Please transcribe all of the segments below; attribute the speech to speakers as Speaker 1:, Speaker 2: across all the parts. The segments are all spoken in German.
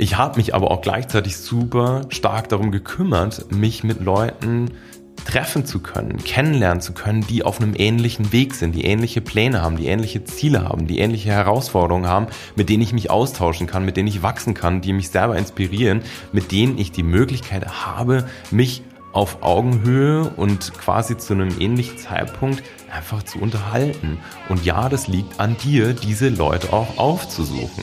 Speaker 1: Ich habe mich aber auch gleichzeitig super stark darum gekümmert, mich mit Leuten treffen zu können, kennenlernen zu können, die auf einem ähnlichen Weg sind, die ähnliche Pläne haben, die ähnliche Ziele haben, die ähnliche Herausforderungen haben, mit denen ich mich austauschen kann, mit denen ich wachsen kann, die mich selber inspirieren, mit denen ich die Möglichkeit habe, mich auf Augenhöhe und quasi zu einem ähnlichen Zeitpunkt einfach zu unterhalten. Und ja, das liegt an dir, diese Leute auch aufzusuchen.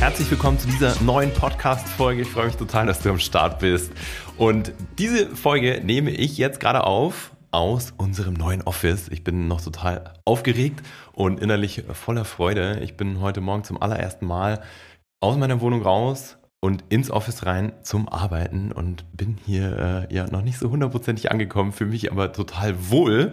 Speaker 1: Herzlich willkommen zu dieser neuen Podcast-Folge. Ich freue mich total, dass du am Start bist. Und diese Folge nehme ich jetzt gerade auf aus unserem neuen Office. Ich bin noch total aufgeregt und innerlich voller Freude. Ich bin heute Morgen zum allerersten Mal aus meiner Wohnung raus und ins Office rein zum Arbeiten und bin hier äh, ja noch nicht so hundertprozentig angekommen, fühle mich aber total wohl.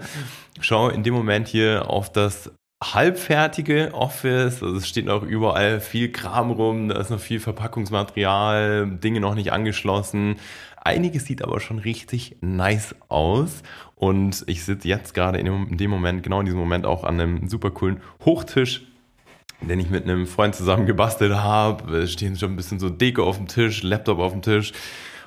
Speaker 1: Schau in dem Moment hier auf das halbfertige Office. Also es steht noch überall viel Kram rum, da ist noch viel Verpackungsmaterial, Dinge noch nicht angeschlossen. Einiges sieht aber schon richtig nice aus. Und ich sitze jetzt gerade in dem Moment, genau in diesem Moment auch an einem super coolen Hochtisch, den ich mit einem Freund zusammen gebastelt habe. Stehen schon ein bisschen so Deko auf dem Tisch, Laptop auf dem Tisch.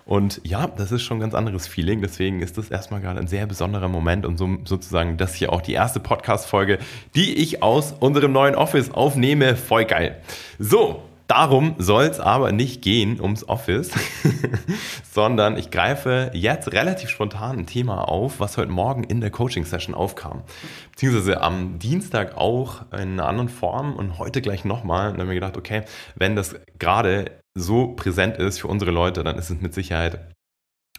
Speaker 1: Und ja, das ist schon ein ganz anderes Feeling. Deswegen ist das erstmal gerade ein sehr besonderer Moment und so, sozusagen das hier auch die erste Podcast-Folge, die ich aus unserem neuen Office aufnehme. Voll geil. So, Darum soll es aber nicht gehen ums Office, sondern ich greife jetzt relativ spontan ein Thema auf, was heute Morgen in der Coaching-Session aufkam. Beziehungsweise am Dienstag auch in einer anderen Form und heute gleich nochmal. Und dann haben wir gedacht, okay, wenn das gerade so präsent ist für unsere Leute, dann ist es mit Sicherheit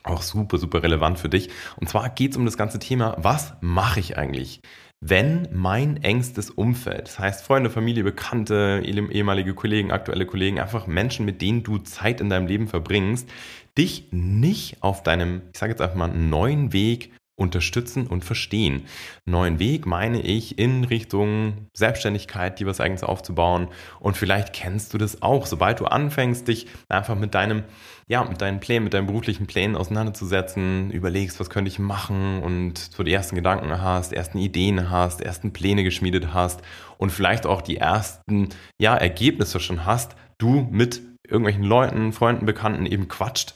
Speaker 1: auch super, super relevant für dich. Und zwar geht es um das ganze Thema, was mache ich eigentlich, wenn mein engstes Umfeld, das heißt Freunde, Familie, Bekannte, ehemalige Kollegen, aktuelle Kollegen, einfach Menschen, mit denen du Zeit in deinem Leben verbringst, dich nicht auf deinem, ich sage jetzt einfach mal, neuen Weg unterstützen und verstehen. Neuen Weg meine ich in Richtung Selbstständigkeit, die was eigenes aufzubauen. Und vielleicht kennst du das auch. Sobald du anfängst, dich einfach mit deinem, ja, mit deinen Plänen, mit deinen beruflichen Plänen auseinanderzusetzen, überlegst, was könnte ich machen und so die ersten Gedanken hast, ersten Ideen hast, ersten Pläne geschmiedet hast und vielleicht auch die ersten, ja, Ergebnisse schon hast, du mit irgendwelchen Leuten, Freunden, Bekannten eben quatscht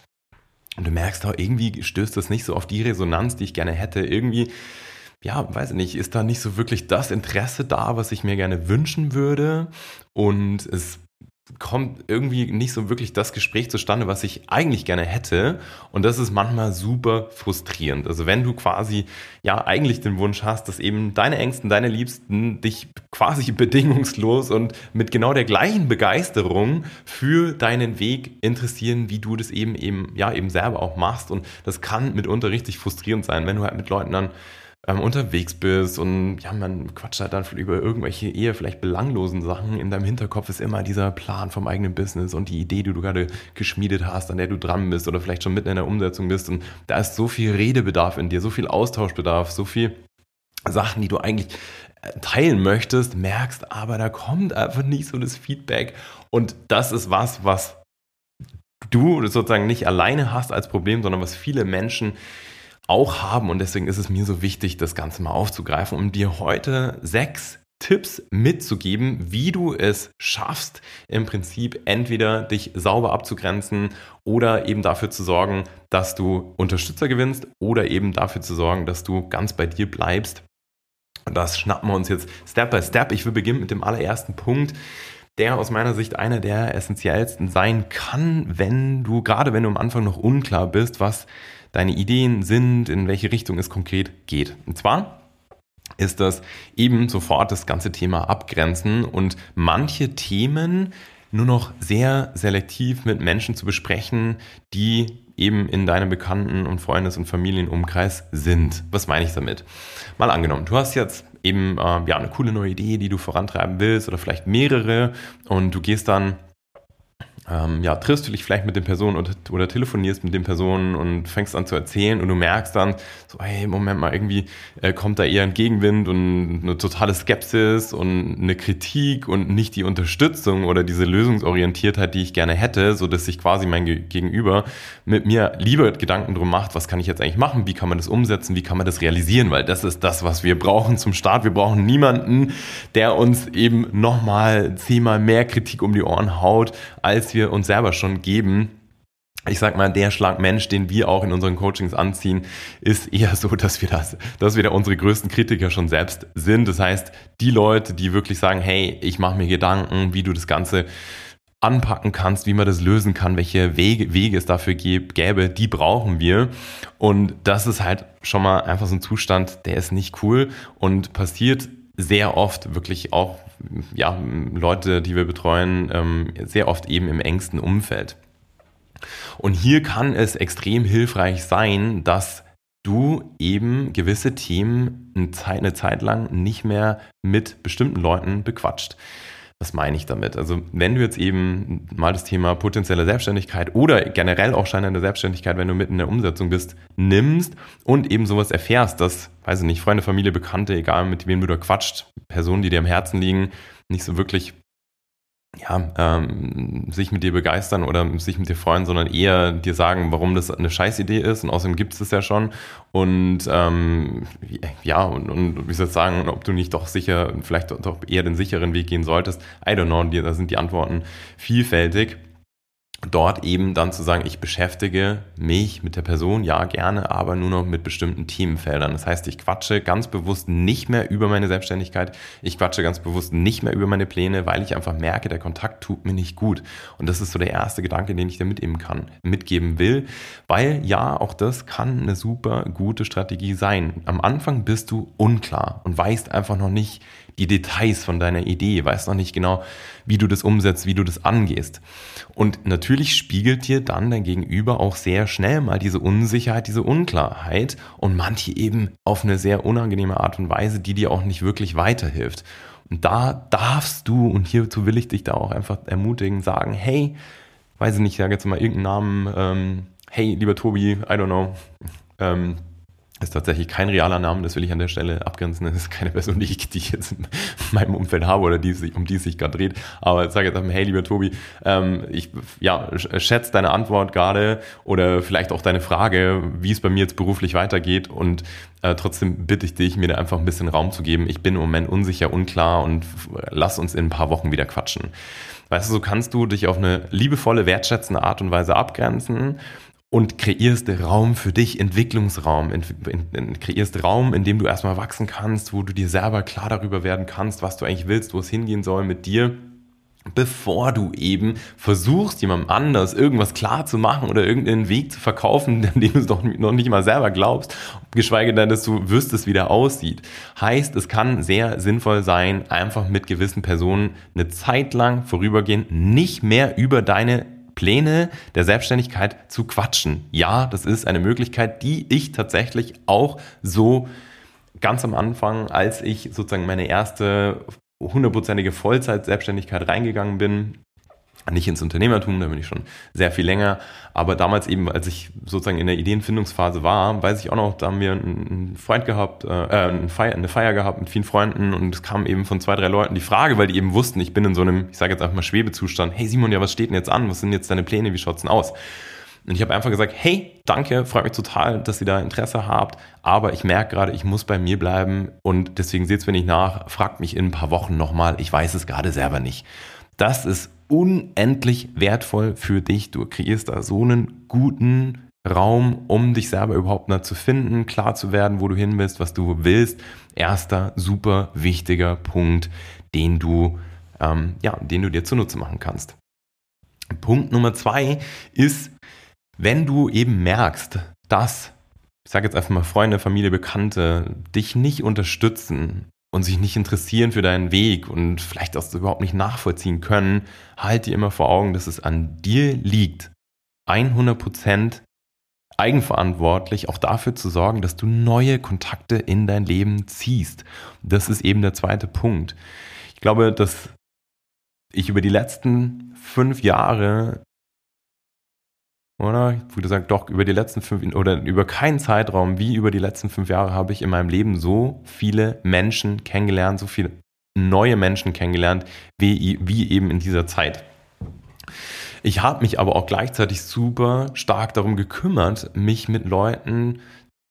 Speaker 1: und du merkst auch, irgendwie stößt das nicht so auf die Resonanz, die ich gerne hätte. Irgendwie, ja, weiß ich nicht, ist da nicht so wirklich das Interesse da, was ich mir gerne wünschen würde. Und es kommt irgendwie nicht so wirklich das Gespräch zustande, was ich eigentlich gerne hätte. Und das ist manchmal super frustrierend. Also wenn du quasi ja eigentlich den Wunsch hast, dass eben deine Ängsten, deine Liebsten dich quasi bedingungslos und mit genau der gleichen Begeisterung für deinen Weg interessieren, wie du das eben eben ja eben selber auch machst. Und das kann mitunter richtig frustrierend sein, wenn du halt mit Leuten dann ähm, unterwegs bist und ja, man quatscht halt dann über irgendwelche eher vielleicht belanglosen Sachen. In deinem Hinterkopf ist immer dieser Plan vom eigenen Business und die Idee, die du gerade geschmiedet hast, an der du dran bist oder vielleicht schon mitten in der Umsetzung bist. Und da ist so viel Redebedarf in dir, so viel Austauschbedarf, so viel Sachen, die du eigentlich äh, teilen möchtest, merkst, aber da kommt einfach nicht so das Feedback. Und das ist was, was du sozusagen nicht alleine hast als Problem, sondern was viele Menschen auch haben. Und deswegen ist es mir so wichtig, das Ganze mal aufzugreifen, um dir heute sechs Tipps mitzugeben, wie du es schaffst, im Prinzip entweder dich sauber abzugrenzen oder eben dafür zu sorgen, dass du Unterstützer gewinnst oder eben dafür zu sorgen, dass du ganz bei dir bleibst. Und das schnappen wir uns jetzt Step by Step. Ich will beginnen mit dem allerersten Punkt, der aus meiner Sicht einer der essentiellsten sein kann, wenn du, gerade wenn du am Anfang noch unklar bist, was deine Ideen sind, in welche Richtung es konkret geht. Und zwar ist das eben sofort das ganze Thema abgrenzen und manche Themen nur noch sehr selektiv mit Menschen zu besprechen, die eben in deinem Bekannten- und Freundes- und Familienumkreis sind. Was meine ich damit? Mal angenommen, du hast jetzt eben äh, ja eine coole neue Idee, die du vorantreiben willst oder vielleicht mehrere und du gehst dann ähm, ja, triffst du dich vielleicht mit den Personen oder, oder, telefonierst mit den Personen und fängst an zu erzählen und du merkst dann, so, hey, Moment mal, irgendwie äh, kommt da eher ein Gegenwind und eine totale Skepsis und eine Kritik und nicht die Unterstützung oder diese Lösungsorientiertheit, die ich gerne hätte, so dass sich quasi mein Gegenüber mit mir lieber Gedanken drum macht, was kann ich jetzt eigentlich machen, wie kann man das umsetzen, wie kann man das realisieren, weil das ist das, was wir brauchen zum Start. Wir brauchen niemanden, der uns eben nochmal zehnmal mehr Kritik um die Ohren haut, als wir uns selber schon geben, ich sag mal, der Schlag Mensch, den wir auch in unseren Coachings anziehen, ist eher so, dass wir das, dass wir da unsere größten Kritiker schon selbst sind. Das heißt, die Leute, die wirklich sagen, hey, ich mache mir Gedanken, wie du das Ganze anpacken kannst, wie man das lösen kann, welche Wege, Wege es dafür gäbe, die brauchen wir. Und das ist halt schon mal einfach so ein Zustand, der ist nicht cool und passiert sehr oft wirklich auch ja, Leute, die wir betreuen, ähm, sehr oft eben im engsten Umfeld. Und hier kann es extrem hilfreich sein, dass du eben gewisse Themen eine Zeit, eine Zeit lang nicht mehr mit bestimmten Leuten bequatscht. Was meine ich damit? Also wenn du jetzt eben mal das Thema potenzielle Selbstständigkeit oder generell auch scheinende Selbstständigkeit, wenn du mitten in der Umsetzung bist, nimmst und eben sowas erfährst, dass, weiß ich nicht, Freunde, Familie, Bekannte, egal mit wem du da quatscht, Personen, die dir am Herzen liegen, nicht so wirklich ja, ähm, sich mit dir begeistern oder sich mit dir freuen, sondern eher dir sagen, warum das eine Scheißidee ist. Und außerdem gibt es das ja schon. Und ähm, ja, und, und wie soll ich sagen, ob du nicht doch sicher, vielleicht doch eher den sicheren Weg gehen solltest. I don't know, da sind die Antworten vielfältig dort eben dann zu sagen, ich beschäftige mich mit der Person, ja gerne, aber nur noch mit bestimmten Themenfeldern. Das heißt, ich quatsche ganz bewusst nicht mehr über meine Selbstständigkeit, ich quatsche ganz bewusst nicht mehr über meine Pläne, weil ich einfach merke, der Kontakt tut mir nicht gut. Und das ist so der erste Gedanke, den ich da mitgeben kann, mitgeben will, weil ja, auch das kann eine super gute Strategie sein. Am Anfang bist du unklar und weißt einfach noch nicht, die Details von deiner Idee, weißt noch nicht genau, wie du das umsetzt, wie du das angehst. Und natürlich spiegelt dir dann dein Gegenüber auch sehr schnell mal diese Unsicherheit, diese Unklarheit und manche eben auf eine sehr unangenehme Art und Weise, die dir auch nicht wirklich weiterhilft. Und da darfst du, und hierzu will ich dich da auch einfach ermutigen, sagen, hey, weiß ich nicht, ich sage jetzt mal irgendeinen Namen, ähm, hey, lieber Tobi, I don't know, ähm, ist tatsächlich kein realer Name, das will ich an der Stelle abgrenzen. Das ist keine Person, die ich, die ich jetzt in meinem Umfeld habe oder die sich, um die es sich gerade dreht. Aber sage jetzt einfach, hey, lieber Tobi, ähm, ich ja, schätze deine Antwort gerade oder vielleicht auch deine Frage, wie es bei mir jetzt beruflich weitergeht und äh, trotzdem bitte ich dich, mir da einfach ein bisschen Raum zu geben. Ich bin im Moment unsicher, unklar und lass uns in ein paar Wochen wieder quatschen. Weißt du, so kannst du dich auf eine liebevolle, wertschätzende Art und Weise abgrenzen und kreierst Raum für dich, Entwicklungsraum, in, in, in, kreierst Raum, in dem du erstmal wachsen kannst, wo du dir selber klar darüber werden kannst, was du eigentlich willst, wo es hingehen soll mit dir, bevor du eben versuchst, jemandem anders irgendwas klar zu machen oder irgendeinen Weg zu verkaufen, den du doch noch nicht mal selber glaubst, geschweige denn, dass du wüsstest, wie der aussieht. Heißt, es kann sehr sinnvoll sein, einfach mit gewissen Personen eine Zeit lang vorübergehend nicht mehr über deine Pläne der Selbstständigkeit zu quatschen. Ja, das ist eine Möglichkeit, die ich tatsächlich auch so ganz am Anfang, als ich sozusagen meine erste hundertprozentige Vollzeit-Selbstständigkeit reingegangen bin, nicht ins Unternehmertum, da bin ich schon sehr viel länger, aber damals eben, als ich sozusagen in der Ideenfindungsphase war, weiß ich auch noch, da haben wir einen Freund gehabt, äh, eine, Feier, eine Feier gehabt mit vielen Freunden und es kam eben von zwei, drei Leuten die Frage, weil die eben wussten, ich bin in so einem, ich sage jetzt einfach mal Schwebezustand, hey Simon, ja, was steht denn jetzt an? Was sind jetzt deine Pläne? Wie schaut's denn aus? Und ich habe einfach gesagt, hey, danke, freut mich total, dass ihr da Interesse habt, aber ich merke gerade, ich muss bei mir bleiben und deswegen seht's mir nicht nach, fragt mich in ein paar Wochen nochmal, ich weiß es gerade selber nicht. Das ist unendlich wertvoll für dich. Du kreierst da so einen guten Raum, um dich selber überhaupt mal zu finden, klar zu werden, wo du hin willst, was du willst. Erster super wichtiger Punkt, den du, ähm, ja, den du dir zunutze machen kannst. Punkt Nummer zwei ist, wenn du eben merkst, dass, ich sage jetzt einfach mal Freunde, Familie, Bekannte, dich nicht unterstützen, und sich nicht interessieren für deinen Weg und vielleicht auch überhaupt nicht nachvollziehen können, halt dir immer vor Augen, dass es an dir liegt, 100% eigenverantwortlich auch dafür zu sorgen, dass du neue Kontakte in dein Leben ziehst. Das ist eben der zweite Punkt. Ich glaube, dass ich über die letzten fünf Jahre oder? Ich würde sagen, doch, über die letzten fünf, oder über keinen Zeitraum wie über die letzten fünf Jahre habe ich in meinem Leben so viele Menschen kennengelernt, so viele neue Menschen kennengelernt, wie, wie eben in dieser Zeit. Ich habe mich aber auch gleichzeitig super stark darum gekümmert, mich mit Leuten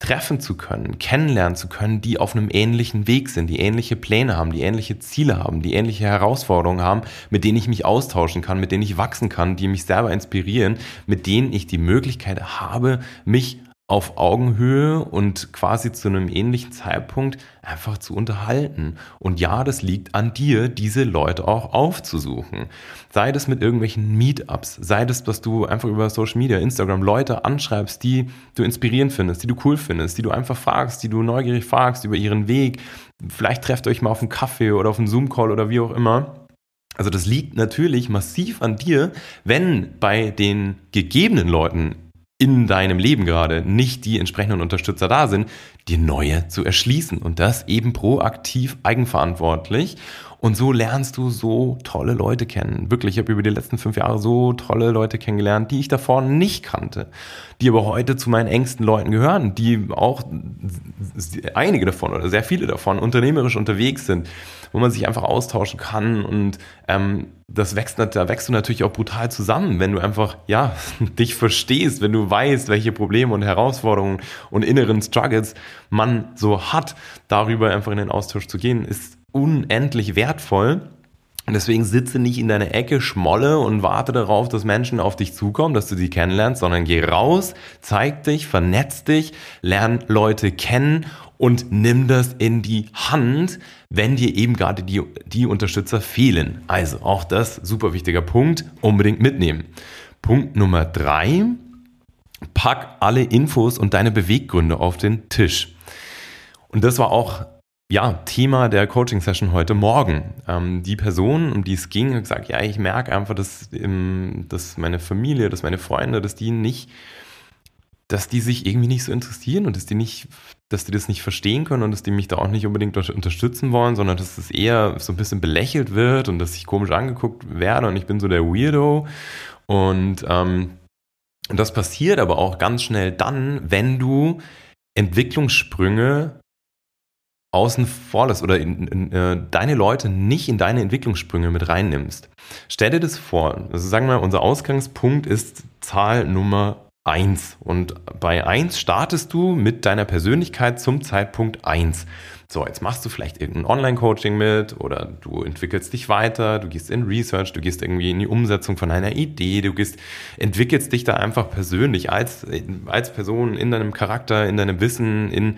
Speaker 1: treffen zu können, kennenlernen zu können, die auf einem ähnlichen Weg sind, die ähnliche Pläne haben, die ähnliche Ziele haben, die ähnliche Herausforderungen haben, mit denen ich mich austauschen kann, mit denen ich wachsen kann, die mich selber inspirieren, mit denen ich die Möglichkeit habe, mich auf Augenhöhe und quasi zu einem ähnlichen Zeitpunkt einfach zu unterhalten. Und ja, das liegt an dir, diese Leute auch aufzusuchen. Sei das mit irgendwelchen Meetups, sei das, dass du einfach über Social Media, Instagram Leute anschreibst, die du inspirierend findest, die du cool findest, die du einfach fragst, die du neugierig fragst über ihren Weg. Vielleicht trefft euch mal auf einen Kaffee oder auf einen Zoom-Call oder wie auch immer. Also das liegt natürlich massiv an dir, wenn bei den gegebenen Leuten in deinem Leben gerade nicht die entsprechenden Unterstützer da sind, dir neue zu erschließen und das eben proaktiv eigenverantwortlich. Und so lernst du so tolle Leute kennen. Wirklich, ich habe über die letzten fünf Jahre so tolle Leute kennengelernt, die ich davor nicht kannte, die aber heute zu meinen engsten Leuten gehören, die auch einige davon oder sehr viele davon unternehmerisch unterwegs sind wo man sich einfach austauschen kann und ähm, das wächst, da wächst du natürlich auch brutal zusammen, wenn du einfach, ja, dich verstehst, wenn du weißt, welche Probleme und Herausforderungen und inneren Struggles man so hat, darüber einfach in den Austausch zu gehen, ist unendlich wertvoll. Und deswegen sitze nicht in deiner Ecke, schmolle und warte darauf, dass Menschen auf dich zukommen, dass du sie kennenlernst, sondern geh raus, zeig dich, vernetz dich, lern Leute kennen und nimm das in die Hand, wenn dir eben gerade die, die Unterstützer fehlen. Also auch das super wichtiger Punkt, unbedingt mitnehmen. Punkt Nummer drei, pack alle Infos und deine Beweggründe auf den Tisch. Und das war auch ja, Thema der Coaching-Session heute Morgen. Ähm, die Person, um die es ging, hat gesagt, ja, ich merke einfach, dass, ähm, dass meine Familie, dass meine Freunde, dass die nicht, dass die sich irgendwie nicht so interessieren und dass die nicht, dass die das nicht verstehen können und dass die mich da auch nicht unbedingt unterstützen wollen, sondern dass es eher so ein bisschen belächelt wird und dass ich komisch angeguckt werde und ich bin so der Weirdo. Und, ähm, und das passiert aber auch ganz schnell dann, wenn du Entwicklungssprünge außen vor lässt oder in, in, äh, deine Leute nicht in deine Entwicklungssprünge mit reinnimmst. Stell dir das vor. Also sagen wir, unser Ausgangspunkt ist Zahl Nummer 1. Und bei 1 startest du mit deiner Persönlichkeit zum Zeitpunkt 1. So, jetzt machst du vielleicht irgendein Online-Coaching mit oder du entwickelst dich weiter, du gehst in Research, du gehst irgendwie in die Umsetzung von einer Idee, du gehst, entwickelst dich da einfach persönlich als, als Person in deinem Charakter, in deinem Wissen, in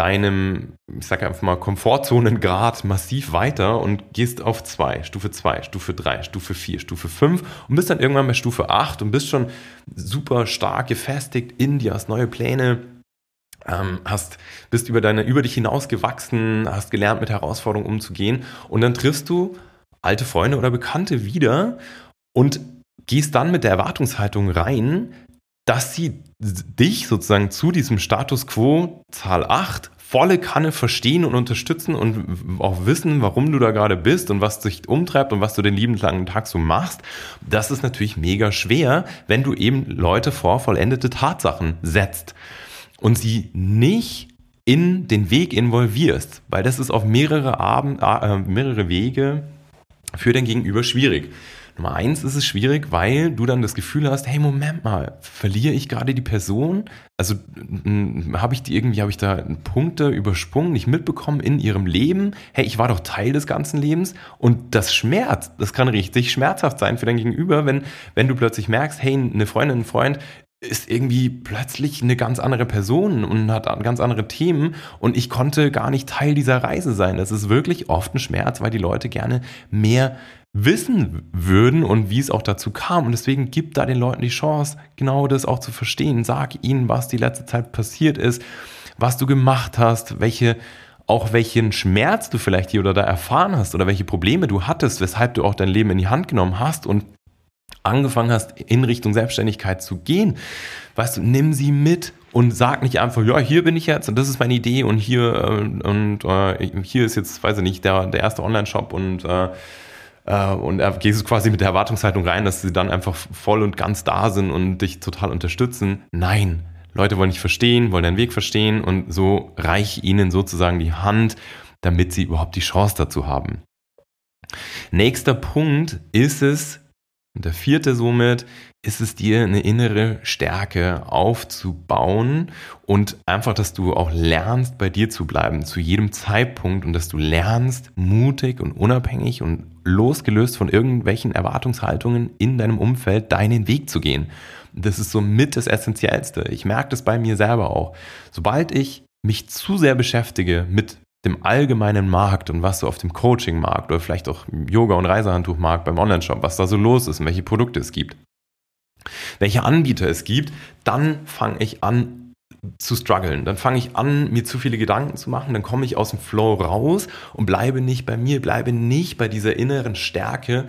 Speaker 1: deinem, ich sage einfach mal, Komfortzonengrad massiv weiter und gehst auf zwei, Stufe 2, Stufe 3, Stufe 4, Stufe 5 und bist dann irgendwann bei Stufe 8 und bist schon super stark gefestigt in dir, hast neue Pläne, ähm, hast, bist über deine, über dich hinaus gewachsen, hast gelernt, mit Herausforderungen umzugehen und dann triffst du alte Freunde oder Bekannte wieder und gehst dann mit der Erwartungshaltung rein, dass sie dich sozusagen zu diesem Status quo Zahl 8 volle Kanne verstehen und unterstützen und auch wissen, warum du da gerade bist und was dich umtreibt und was du den lieben langen Tag so machst, das ist natürlich mega schwer, wenn du eben Leute vor vollendete Tatsachen setzt und sie nicht in den Weg involvierst, weil das ist auf mehrere, Abend, äh, mehrere Wege für den Gegenüber schwierig. Nummer eins ist es schwierig, weil du dann das Gefühl hast, hey, Moment mal, verliere ich gerade die Person? Also habe ich die irgendwie, habe ich da Punkte übersprungen, nicht mitbekommen in ihrem Leben? Hey, ich war doch Teil des ganzen Lebens und das schmerzt. Das kann richtig schmerzhaft sein für dein Gegenüber, wenn, wenn du plötzlich merkst, hey, eine Freundin, ein Freund ist irgendwie plötzlich eine ganz andere Person und hat ganz andere Themen und ich konnte gar nicht Teil dieser Reise sein. Das ist wirklich oft ein Schmerz, weil die Leute gerne mehr wissen würden und wie es auch dazu kam. Und deswegen gib da den Leuten die Chance, genau das auch zu verstehen. Sag ihnen, was die letzte Zeit passiert ist, was du gemacht hast, welche auch welchen Schmerz du vielleicht hier oder da erfahren hast oder welche Probleme du hattest, weshalb du auch dein Leben in die Hand genommen hast und angefangen hast, in Richtung Selbstständigkeit zu gehen, weißt du, nimm sie mit und sag nicht einfach, ja, hier bin ich jetzt und das ist meine Idee und hier äh, und äh, hier ist jetzt, weiß ich nicht, der, der erste Online-Shop und äh und er gehst du quasi mit der Erwartungshaltung rein, dass sie dann einfach voll und ganz da sind und dich total unterstützen. Nein, Leute wollen nicht verstehen, wollen deinen Weg verstehen und so reich ihnen sozusagen die Hand, damit sie überhaupt die Chance dazu haben. Nächster Punkt ist es, und der vierte somit, ist es dir eine innere Stärke aufzubauen und einfach, dass du auch lernst, bei dir zu bleiben, zu jedem Zeitpunkt und dass du lernst, mutig und unabhängig und losgelöst von irgendwelchen Erwartungshaltungen in deinem Umfeld deinen Weg zu gehen. Das ist somit das Essentiellste. Ich merke das bei mir selber auch. Sobald ich mich zu sehr beschäftige mit dem allgemeinen Markt und was so auf dem Coaching-Markt oder vielleicht auch Yoga- und Reisehandtuchmarkt beim Online-Shop, was da so los ist und welche Produkte es gibt, welche Anbieter es gibt, dann fange ich an zu strugglen. Dann fange ich an, mir zu viele Gedanken zu machen, dann komme ich aus dem Flow raus und bleibe nicht bei mir, bleibe nicht bei dieser inneren Stärke,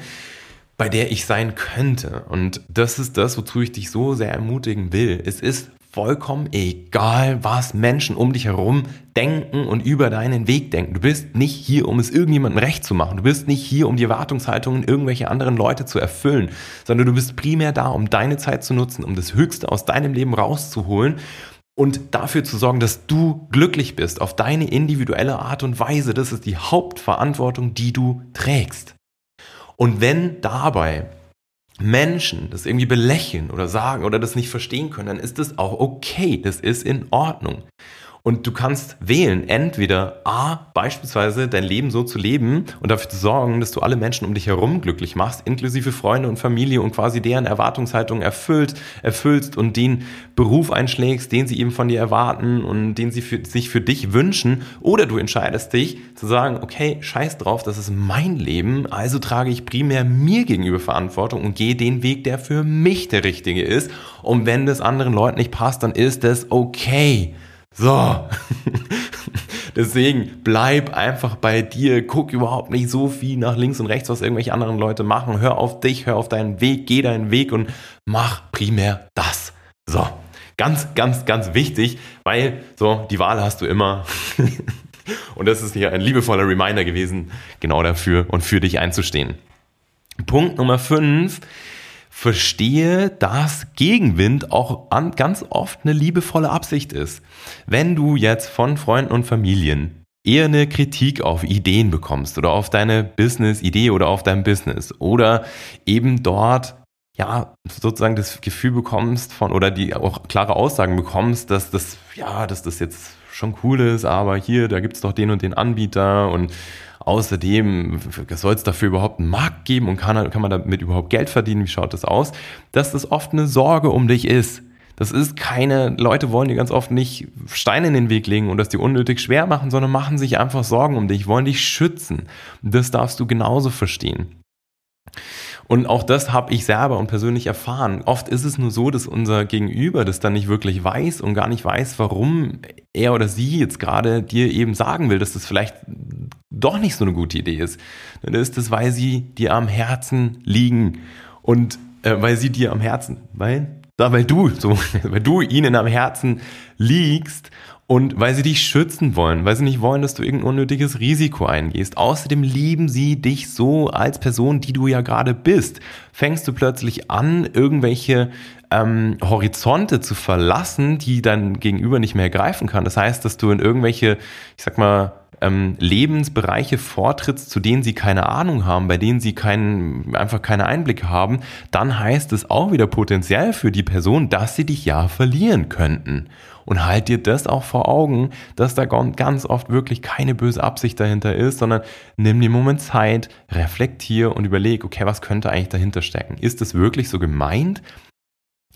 Speaker 1: bei der ich sein könnte. Und das ist das, wozu ich dich so sehr ermutigen will. Es ist vollkommen egal, was Menschen um dich herum denken und über deinen Weg denken. Du bist nicht hier, um es irgendjemandem recht zu machen. Du bist nicht hier, um die Erwartungshaltungen irgendwelcher anderen Leute zu erfüllen, sondern du bist primär da, um deine Zeit zu nutzen, um das Höchste aus deinem Leben rauszuholen und dafür zu sorgen, dass du glücklich bist auf deine individuelle Art und Weise. Das ist die Hauptverantwortung, die du trägst. Und wenn dabei Menschen das irgendwie belächeln oder sagen oder das nicht verstehen können, dann ist das auch okay. Das ist in Ordnung. Und du kannst wählen, entweder A, beispielsweise dein Leben so zu leben und dafür zu sorgen, dass du alle Menschen um dich herum glücklich machst, inklusive Freunde und Familie und quasi deren Erwartungshaltung erfüllt, erfüllst und den Beruf einschlägst, den sie eben von dir erwarten und den sie für, sich für dich wünschen. Oder du entscheidest dich zu sagen, okay, scheiß drauf, das ist mein Leben, also trage ich primär mir gegenüber Verantwortung und gehe den Weg, der für mich der richtige ist. Und wenn das anderen Leuten nicht passt, dann ist das okay. So. Deswegen bleib einfach bei dir. Guck überhaupt nicht so viel nach links und rechts, was irgendwelche anderen Leute machen. Hör auf dich, hör auf deinen Weg, geh deinen Weg und mach primär das. So. Ganz, ganz, ganz wichtig, weil so, die Wahl hast du immer. und das ist hier ein liebevoller Reminder gewesen, genau dafür und für dich einzustehen. Punkt Nummer 5 verstehe, dass Gegenwind auch an, ganz oft eine liebevolle Absicht ist. Wenn du jetzt von Freunden und Familien eher eine Kritik auf Ideen bekommst oder auf deine Business-Idee oder auf dein Business oder eben dort ja, sozusagen das Gefühl bekommst von oder die auch klare Aussagen bekommst, dass das, ja, dass das jetzt schon cool ist, aber hier, da gibt's doch den und den Anbieter und Außerdem soll es dafür überhaupt einen Markt geben und kann, kann man damit überhaupt Geld verdienen? Wie schaut das aus? Dass das oft eine Sorge um dich ist. Das ist keine, Leute wollen dir ganz oft nicht Steine in den Weg legen und das dir unnötig schwer machen, sondern machen sich einfach Sorgen um dich, wollen dich schützen. Das darfst du genauso verstehen. Und auch das habe ich selber und persönlich erfahren. Oft ist es nur so, dass unser Gegenüber das dann nicht wirklich weiß und gar nicht weiß, warum er oder sie jetzt gerade dir eben sagen will, dass das vielleicht doch nicht so eine gute Idee ist. Dann ist es, weil sie dir am Herzen liegen und äh, weil sie dir am Herzen, weil, da, weil du, so, weil du ihnen am Herzen liegst und weil sie dich schützen wollen, weil sie nicht wollen, dass du irgendein unnötiges Risiko eingehst. Außerdem lieben sie dich so als Person, die du ja gerade bist. Fängst du plötzlich an, irgendwelche ähm, Horizonte zu verlassen, die dein Gegenüber nicht mehr greifen kann. Das heißt, dass du in irgendwelche, ich sag mal, ähm, Lebensbereiche vortrittst, zu denen sie keine Ahnung haben, bei denen sie keinen, einfach keine Einblicke haben, dann heißt es auch wieder potenziell für die Person, dass sie dich ja verlieren könnten. Und halt dir das auch vor Augen, dass da ganz oft wirklich keine böse Absicht dahinter ist, sondern nimm dir einen Moment Zeit, reflektier und überleg, okay, was könnte eigentlich dahinter stecken? Ist es wirklich so gemeint?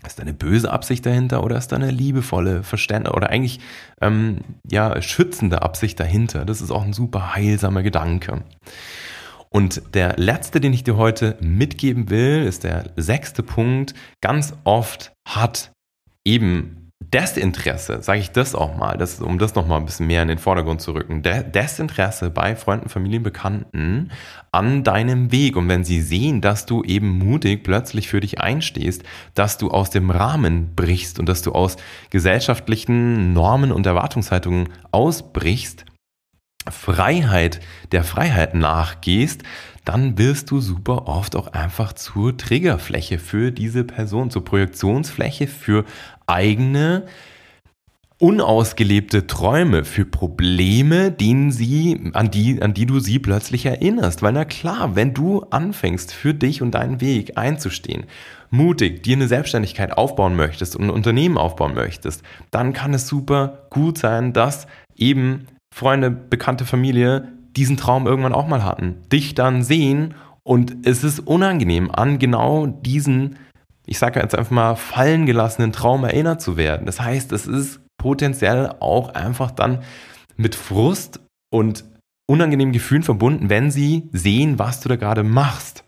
Speaker 1: Ist da eine böse Absicht dahinter oder ist da eine liebevolle, verständliche oder eigentlich ähm, ja, schützende Absicht dahinter? Das ist auch ein super heilsamer Gedanke. Und der letzte, den ich dir heute mitgeben will, ist der sechste Punkt. Ganz oft hat eben Desinteresse, sage ich das auch mal, das, um das nochmal ein bisschen mehr in den Vordergrund zu rücken, De Desinteresse bei Freunden, Familien, Bekannten an deinem Weg. Und wenn sie sehen, dass du eben mutig plötzlich für dich einstehst, dass du aus dem Rahmen brichst und dass du aus gesellschaftlichen Normen und Erwartungshaltungen ausbrichst, Freiheit der Freiheit nachgehst, dann wirst du super oft auch einfach zur Triggerfläche für diese Person, zur Projektionsfläche für eigene unausgelebte Träume, für Probleme, denen sie, an die, an die du sie plötzlich erinnerst. Weil na klar, wenn du anfängst, für dich und deinen Weg einzustehen, mutig dir eine Selbstständigkeit aufbauen möchtest und ein Unternehmen aufbauen möchtest, dann kann es super gut sein, dass eben Freunde, bekannte Familie diesen Traum irgendwann auch mal hatten, dich dann sehen und es ist unangenehm, an genau diesen, ich sage jetzt einfach mal, fallen gelassenen Traum erinnert zu werden. Das heißt, es ist potenziell auch einfach dann mit Frust und unangenehmen Gefühlen verbunden, wenn sie sehen, was du da gerade machst.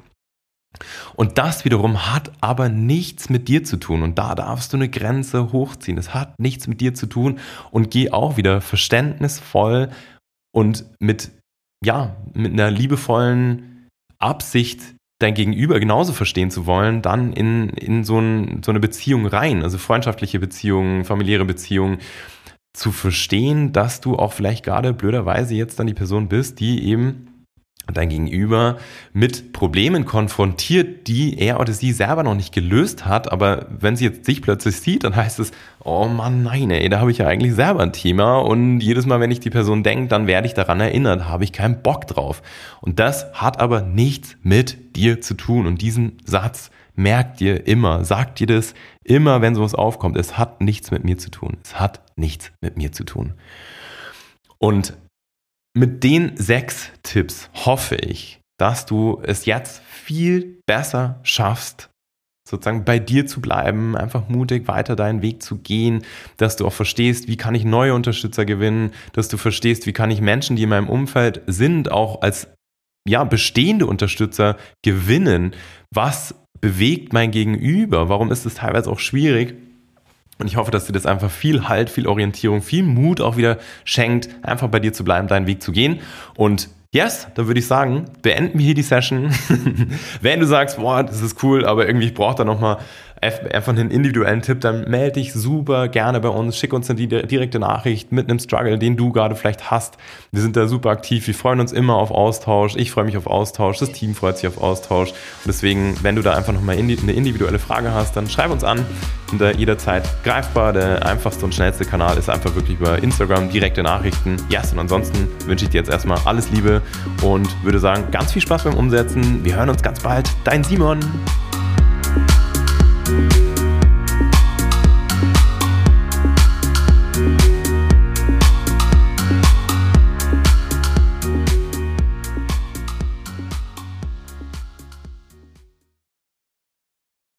Speaker 1: Und das wiederum hat aber nichts mit dir zu tun. Und da darfst du eine Grenze hochziehen. Es hat nichts mit dir zu tun. Und geh auch wieder verständnisvoll und mit, ja, mit einer liebevollen Absicht dein Gegenüber genauso verstehen zu wollen, dann in, in so, ein, so eine Beziehung rein, also freundschaftliche Beziehungen, familiäre Beziehungen, zu verstehen, dass du auch vielleicht gerade blöderweise jetzt dann die Person bist, die eben dein Gegenüber mit Problemen konfrontiert, die er oder sie selber noch nicht gelöst hat, aber wenn sie jetzt dich plötzlich sieht, dann heißt es, oh Mann, nein, ey, da habe ich ja eigentlich selber ein Thema und jedes Mal, wenn ich die Person denke, dann werde ich daran erinnert, habe ich keinen Bock drauf. Und das hat aber nichts mit dir zu tun und diesen Satz merkt dir immer, sagt dir das immer, wenn sowas aufkommt, es hat nichts mit mir zu tun. Es hat nichts mit mir zu tun. Und mit den sechs Tipps hoffe ich, dass du es jetzt viel besser schaffst, sozusagen bei dir zu bleiben, einfach mutig weiter deinen Weg zu gehen, dass du auch verstehst, wie kann ich neue Unterstützer gewinnen, dass du verstehst, wie kann ich Menschen, die in meinem Umfeld sind, auch als ja, bestehende Unterstützer gewinnen. Was bewegt mein Gegenüber? Warum ist es teilweise auch schwierig? Und ich hoffe, dass dir das einfach viel Halt, viel Orientierung, viel Mut auch wieder schenkt, einfach bei dir zu bleiben, deinen Weg zu gehen. Und yes, dann würde ich sagen, beenden wir hier die Session. Wenn du sagst, boah, das ist cool, aber irgendwie ich brauche da nochmal einfach einen individuellen Tipp, dann melde dich super gerne bei uns, schick uns eine direkte Nachricht mit einem Struggle, den du gerade vielleicht hast. Wir sind da super aktiv, wir freuen uns immer auf Austausch, ich freue mich auf Austausch, das Team freut sich auf Austausch. Und deswegen, wenn du da einfach nochmal eine individuelle Frage hast, dann schreib uns an, sind da jederzeit greifbar. Der einfachste und schnellste Kanal ist einfach wirklich über Instagram, direkte Nachrichten. Yes, und ansonsten wünsche ich dir jetzt erstmal alles Liebe und würde sagen, ganz viel Spaß beim Umsetzen. Wir hören uns ganz bald. Dein Simon.